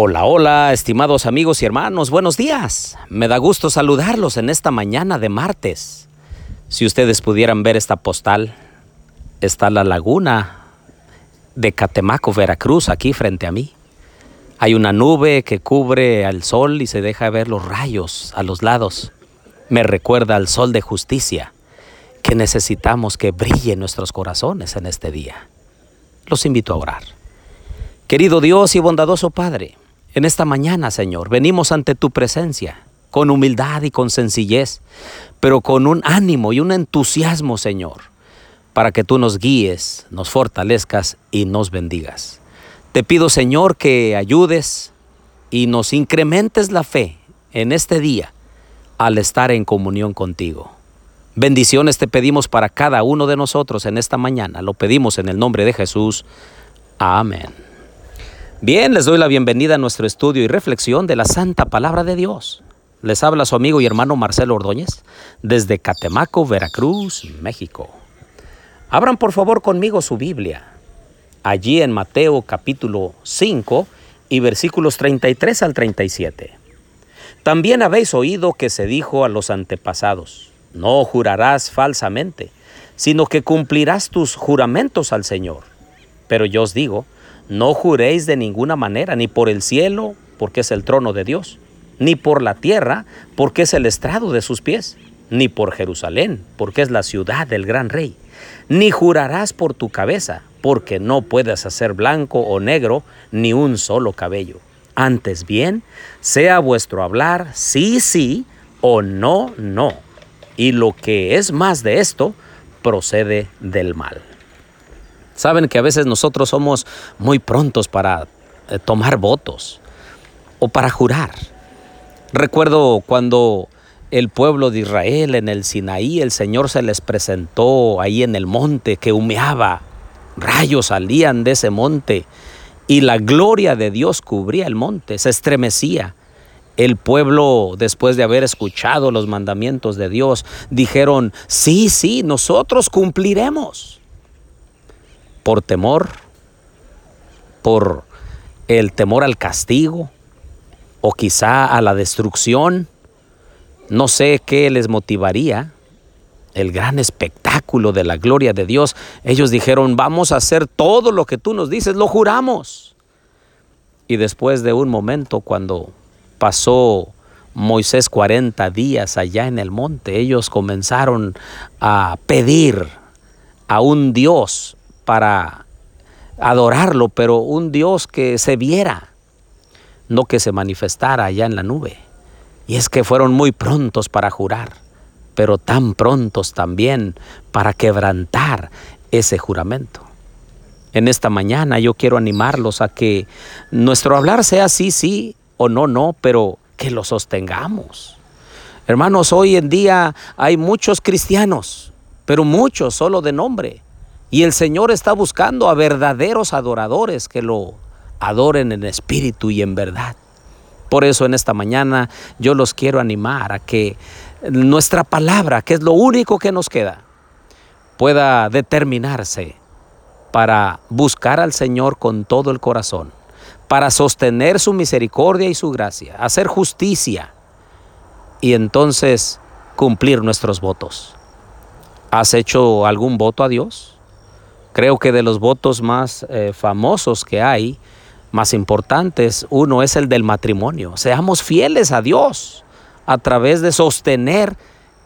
Hola, hola, estimados amigos y hermanos, buenos días. Me da gusto saludarlos en esta mañana de martes. Si ustedes pudieran ver esta postal, está la laguna de Catemaco, Veracruz, aquí frente a mí. Hay una nube que cubre al sol y se deja ver los rayos a los lados. Me recuerda al sol de justicia que necesitamos que brille en nuestros corazones en este día. Los invito a orar. Querido Dios y bondadoso Padre, en esta mañana, Señor, venimos ante tu presencia con humildad y con sencillez, pero con un ánimo y un entusiasmo, Señor, para que tú nos guíes, nos fortalezcas y nos bendigas. Te pido, Señor, que ayudes y nos incrementes la fe en este día al estar en comunión contigo. Bendiciones te pedimos para cada uno de nosotros en esta mañana. Lo pedimos en el nombre de Jesús. Amén. Bien, les doy la bienvenida a nuestro estudio y reflexión de la Santa Palabra de Dios. Les habla su amigo y hermano Marcelo Ordóñez desde Catemaco, Veracruz, México. Abran por favor conmigo su Biblia, allí en Mateo capítulo 5 y versículos 33 al 37. También habéis oído que se dijo a los antepasados, no jurarás falsamente, sino que cumplirás tus juramentos al Señor. Pero yo os digo, no juréis de ninguna manera, ni por el cielo, porque es el trono de Dios, ni por la tierra, porque es el estrado de sus pies, ni por Jerusalén, porque es la ciudad del gran rey. Ni jurarás por tu cabeza, porque no puedes hacer blanco o negro ni un solo cabello. Antes bien, sea vuestro hablar sí, sí o no, no. Y lo que es más de esto, procede del mal. Saben que a veces nosotros somos muy prontos para eh, tomar votos o para jurar. Recuerdo cuando el pueblo de Israel en el Sinaí, el Señor se les presentó ahí en el monte que humeaba, rayos salían de ese monte y la gloria de Dios cubría el monte, se estremecía. El pueblo, después de haber escuchado los mandamientos de Dios, dijeron, sí, sí, nosotros cumpliremos por temor, por el temor al castigo o quizá a la destrucción. No sé qué les motivaría. El gran espectáculo de la gloria de Dios. Ellos dijeron, vamos a hacer todo lo que tú nos dices, lo juramos. Y después de un momento, cuando pasó Moisés 40 días allá en el monte, ellos comenzaron a pedir a un Dios para adorarlo, pero un Dios que se viera, no que se manifestara allá en la nube. Y es que fueron muy prontos para jurar, pero tan prontos también para quebrantar ese juramento. En esta mañana yo quiero animarlos a que nuestro hablar sea sí, sí o no, no, pero que lo sostengamos. Hermanos, hoy en día hay muchos cristianos, pero muchos solo de nombre y el Señor está buscando a verdaderos adoradores que lo adoren en espíritu y en verdad. Por eso en esta mañana yo los quiero animar a que nuestra palabra, que es lo único que nos queda, pueda determinarse para buscar al Señor con todo el corazón, para sostener su misericordia y su gracia, hacer justicia y entonces cumplir nuestros votos. ¿Has hecho algún voto a Dios? Creo que de los votos más eh, famosos que hay, más importantes, uno es el del matrimonio. Seamos fieles a Dios a través de sostener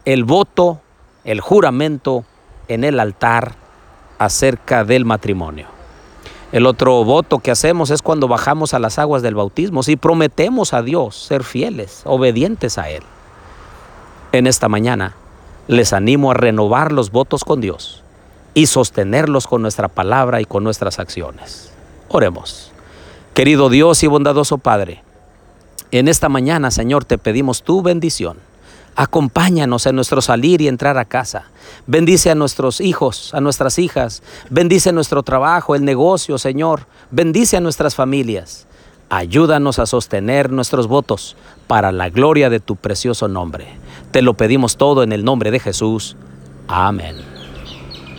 el voto, el juramento en el altar acerca del matrimonio. El otro voto que hacemos es cuando bajamos a las aguas del bautismo, si prometemos a Dios ser fieles, obedientes a Él. En esta mañana les animo a renovar los votos con Dios y sostenerlos con nuestra palabra y con nuestras acciones. Oremos. Querido Dios y bondadoso Padre, en esta mañana, Señor, te pedimos tu bendición. Acompáñanos en nuestro salir y entrar a casa. Bendice a nuestros hijos, a nuestras hijas. Bendice nuestro trabajo, el negocio, Señor. Bendice a nuestras familias. Ayúdanos a sostener nuestros votos para la gloria de tu precioso nombre. Te lo pedimos todo en el nombre de Jesús. Amén.